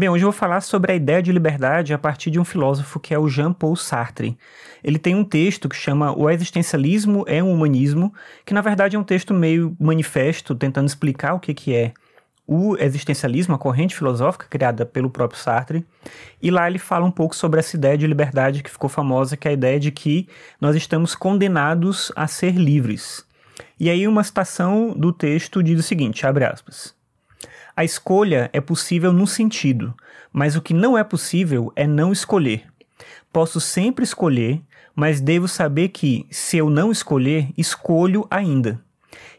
Bem, hoje eu vou falar sobre a ideia de liberdade a partir de um filósofo que é o Jean-Paul Sartre. Ele tem um texto que chama O Existencialismo é um Humanismo, que na verdade é um texto meio manifesto, tentando explicar o que, que é o existencialismo, a corrente filosófica criada pelo próprio Sartre. E lá ele fala um pouco sobre essa ideia de liberdade que ficou famosa, que é a ideia de que nós estamos condenados a ser livres. E aí uma citação do texto diz o seguinte, abre aspas. A escolha é possível num sentido, mas o que não é possível é não escolher. Posso sempre escolher, mas devo saber que, se eu não escolher, escolho ainda.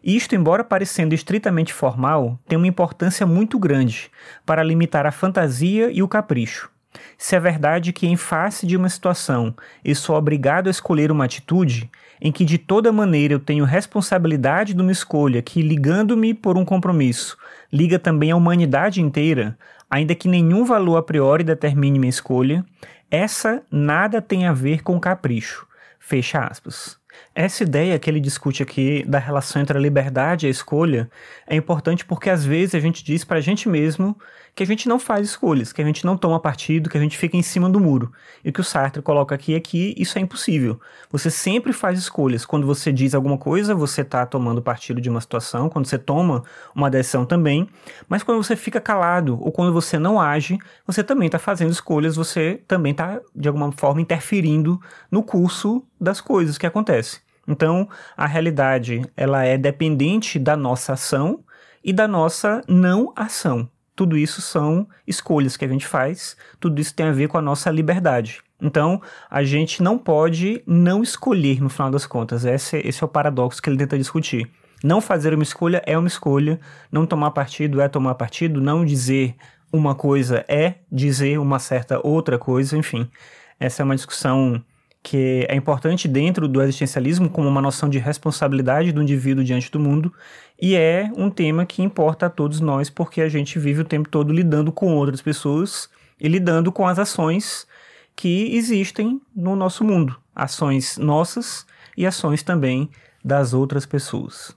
Isto, embora parecendo estritamente formal, tem uma importância muito grande para limitar a fantasia e o capricho. Se é verdade que, em face de uma situação, eu sou obrigado a escolher uma atitude, em que de toda maneira eu tenho responsabilidade de uma escolha que, ligando-me por um compromisso, liga também a humanidade inteira, ainda que nenhum valor a priori determine minha escolha, essa nada tem a ver com capricho. Fecha aspas. Essa ideia que ele discute aqui da relação entre a liberdade e a escolha é importante porque às vezes a gente diz para a gente mesmo que a gente não faz escolhas, que a gente não toma partido, que a gente fica em cima do muro. E o que o Sartre coloca aqui é que isso é impossível. Você sempre faz escolhas. Quando você diz alguma coisa, você está tomando partido de uma situação, quando você toma uma decisão também, mas quando você fica calado ou quando você não age, você também está fazendo escolhas, você também está, de alguma forma, interferindo no curso das coisas que acontecem. Então, a realidade ela é dependente da nossa ação e da nossa não ação. Tudo isso são escolhas que a gente faz, tudo isso tem a ver com a nossa liberdade. Então, a gente não pode não escolher no final das contas. Esse, esse é o paradoxo que ele tenta discutir. Não fazer uma escolha é uma escolha, não tomar partido é tomar partido, não dizer uma coisa é dizer uma certa outra coisa, enfim. Essa é uma discussão que é importante dentro do existencialismo como uma noção de responsabilidade do indivíduo diante do mundo e é um tema que importa a todos nós porque a gente vive o tempo todo lidando com outras pessoas e lidando com as ações que existem no nosso mundo, ações nossas e ações também das outras pessoas.